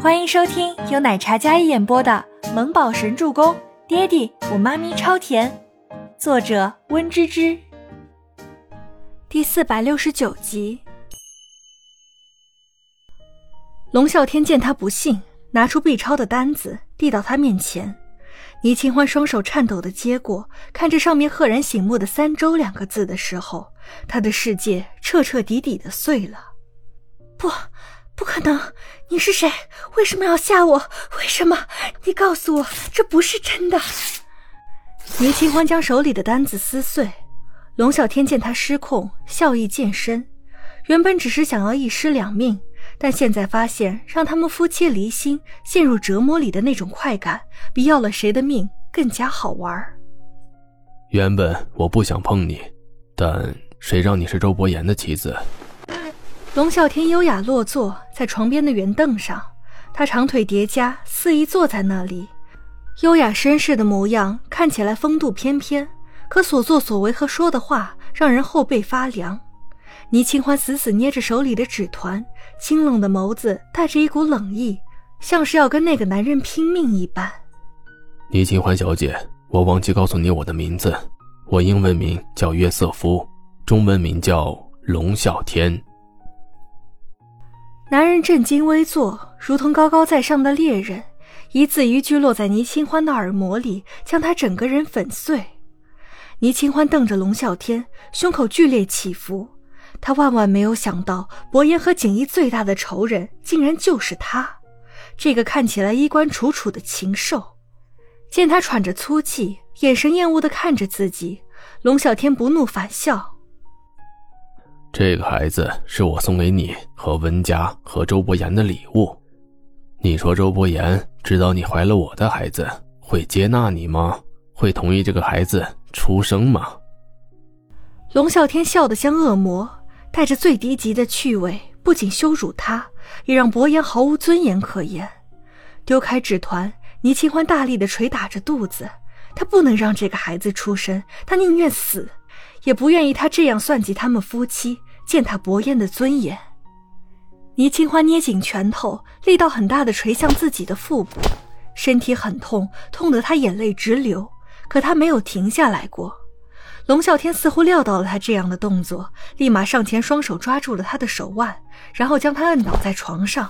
欢迎收听由奶茶嘉一演播的《萌宝神助攻》，爹地我妈咪超甜，作者温芝芝。第四百六十九集。龙啸天见他不信，拿出 B 超的单子递到他面前。倪清欢双手颤抖的接过，看着上面赫然醒目的“三周”两个字的时候，他的世界彻彻底底的碎了。不。不可能！你是谁？为什么要吓我？为什么？你告诉我，这不是真的。倪清欢将手里的单子撕碎。龙啸天见他失控，笑意渐深。原本只是想要一尸两命，但现在发现让他们夫妻离心、陷入折磨里的那种快感，比要了谁的命更加好玩。原本我不想碰你，但谁让你是周伯言的妻子？龙啸天优雅落座在床边的圆凳上，他长腿叠加，肆意坐在那里，优雅绅士的模样看起来风度翩翩，可所作所为和说的话让人后背发凉。倪清欢死死捏着手里的纸团，清冷的眸子带着一股冷意，像是要跟那个男人拼命一般。倪清欢小姐，我忘记告诉你我的名字，我英文名叫约瑟夫，中文名叫龙啸天。男人正襟危坐，如同高高在上的猎人，一字一句落在倪清欢的耳膜里，将他整个人粉碎。倪清欢瞪着龙啸天，胸口剧烈起伏。他万万没有想到，伯言和锦衣最大的仇人，竟然就是他，这个看起来衣冠楚楚的禽兽。见他喘着粗气，眼神厌恶地看着自己，龙啸天不怒反笑。这个孩子是我送给你和温家和周伯言的礼物，你说周伯言知道你怀了我的孩子，会接纳你吗？会同意这个孩子出生吗？龙啸天笑得像恶魔，带着最低级的趣味，不仅羞辱他，也让伯言毫无尊严可言。丢开纸团，倪清欢大力的捶打着肚子，他不能让这个孩子出生，他宁愿死。也不愿意他这样算计他们夫妻，践踏伯言的尊严。倪清欢捏紧拳头，力道很大的捶向自己的腹部，身体很痛，痛得他眼泪直流。可他没有停下来过。龙啸天似乎料到了他这样的动作，立马上前，双手抓住了他的手腕，然后将他摁倒在床上，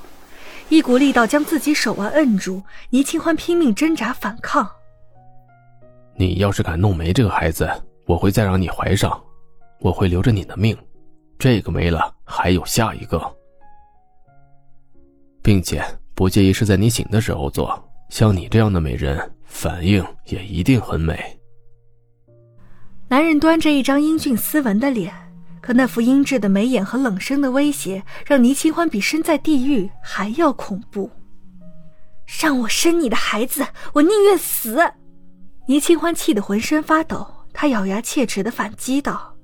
一股力道将自己手腕摁住。倪清欢拼命挣扎反抗。你要是敢弄没这个孩子！我会再让你怀上，我会留着你的命，这个没了还有下一个，并且不介意是在你醒的时候做。像你这样的美人，反应也一定很美。男人端着一张英俊斯文的脸，可那副英质的眉眼和冷声的威胁，让倪清欢比身在地狱还要恐怖。让我生你的孩子，我宁愿死！倪清欢气得浑身发抖。他咬牙切齿的反击道：“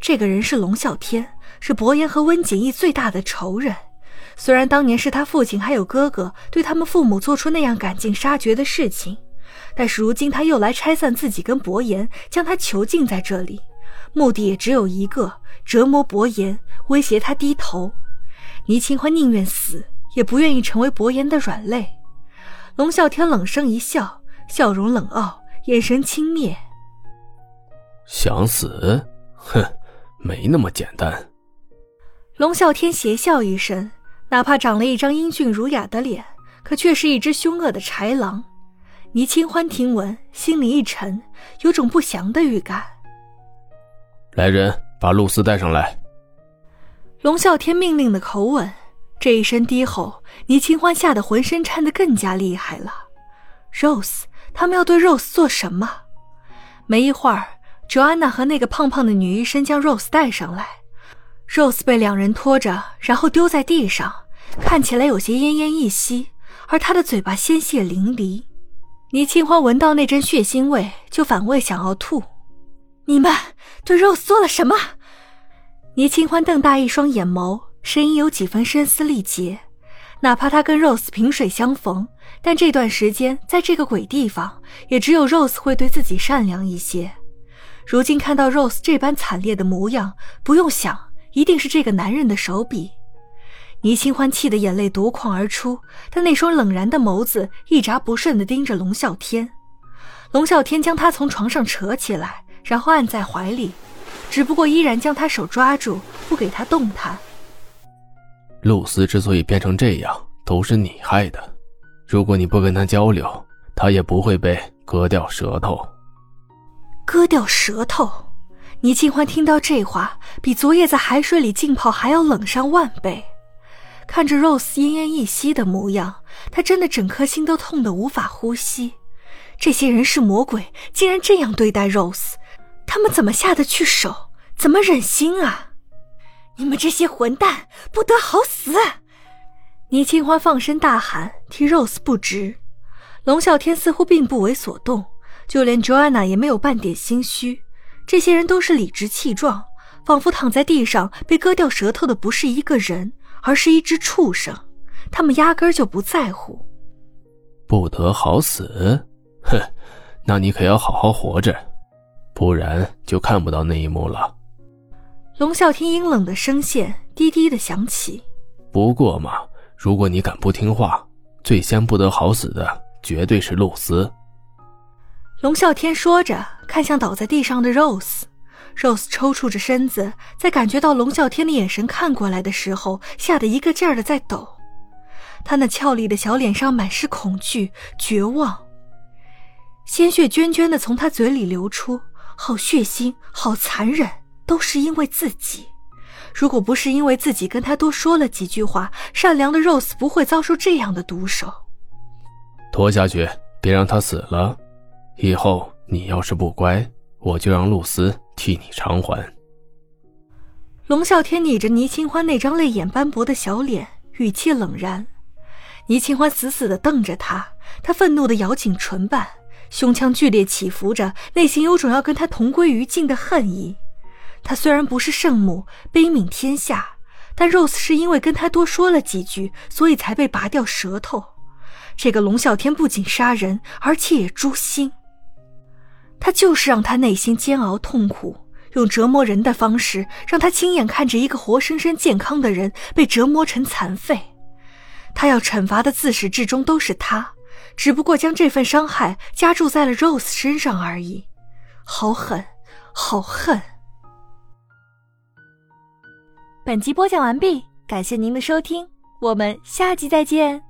这个人是龙啸天，是伯言和温景逸最大的仇人。虽然当年是他父亲还有哥哥对他们父母做出那样赶尽杀绝的事情，但是如今他又来拆散自己跟伯言，将他囚禁在这里，目的也只有一个：折磨伯言，威胁他低头。倪清欢宁愿死，也不愿意成为伯言的软肋。”龙啸天冷声一笑，笑容冷傲，眼神轻蔑。想死？哼，没那么简单。龙啸天邪笑一声，哪怕长了一张英俊儒雅的脸，可却是一只凶恶的豺狼。倪清欢听闻，心里一沉，有种不祥的预感。来人，把露丝带上来。龙啸天命令的口吻，这一声低吼，倪清欢吓得浑身颤得更加厉害了。Rose，他们要对 Rose 做什么？没一会儿。卓安娜和那个胖胖的女医生将 Rose 带上来，Rose 被两人拖着，然后丢在地上，看起来有些奄奄一息，而她的嘴巴鲜血淋漓。倪清欢闻到那阵血腥味，就反胃想要吐。你们对 Rose 做了什么？倪清欢瞪大一双眼眸，声音有几分声嘶力竭。哪怕他跟 Rose 萍水相逢，但这段时间在这个鬼地方，也只有 Rose 会对自己善良一些。如今看到 Rose 这般惨烈的模样，不用想，一定是这个男人的手笔。倪清欢气得眼泪夺眶而出，她那双冷然的眸子一眨不顺地盯着龙啸天。龙啸天将他从床上扯起来，然后按在怀里，只不过依然将他手抓住，不给他动弹。露丝之所以变成这样，都是你害的。如果你不跟他交流，他也不会被割掉舌头。割掉舌头？倪清欢听到这话，比昨夜在海水里浸泡还要冷上万倍。看着 Rose 奄奄一息的模样，他真的整颗心都痛得无法呼吸。这些人是魔鬼，竟然这样对待 Rose，他们怎么下得去手？怎么忍心啊？你们这些混蛋，不得好死！倪清欢放声大喊，替 Rose 不值。龙啸天似乎并不为所动，就连 Joanna 也没有半点心虚。这些人都是理直气壮，仿佛躺在地上被割掉舌头的不是一个人。而是一只畜生，他们压根就不在乎。不得好死，哼！那你可要好好活着，不然就看不到那一幕了。龙啸天阴冷的声线低低的响起。不过嘛，如果你敢不听话，最先不得好死的绝对是露丝。龙啸天说着，看向倒在地上的 Rose。Rose 抽搐着身子，在感觉到龙啸天的眼神看过来的时候，吓得一个劲儿的在抖。他那俏丽的小脸上满是恐惧、绝望，鲜血涓涓的从他嘴里流出，好血腥，好残忍，都是因为自己。如果不是因为自己跟他多说了几句话，善良的 Rose 不会遭受这样的毒手。拖下去，别让他死了。以后你要是不乖，我就让露丝。替你偿还。龙啸天睨着倪清欢那张泪眼斑驳的小脸，语气冷然。倪清欢死死的瞪着他，他愤怒的咬紧唇瓣，胸腔剧烈起伏着，内心有种要跟他同归于尽的恨意。他虽然不是圣母，悲悯天下，但 Rose 是因为跟他多说了几句，所以才被拔掉舌头。这个龙啸天不仅杀人，而且也诛心。他就是让他内心煎熬痛苦，用折磨人的方式，让他亲眼看着一个活生生健康的人被折磨成残废。他要惩罚的自始至终都是他，只不过将这份伤害加注在了 Rose 身上而已。好狠，好恨！本集播讲完毕，感谢您的收听，我们下集再见。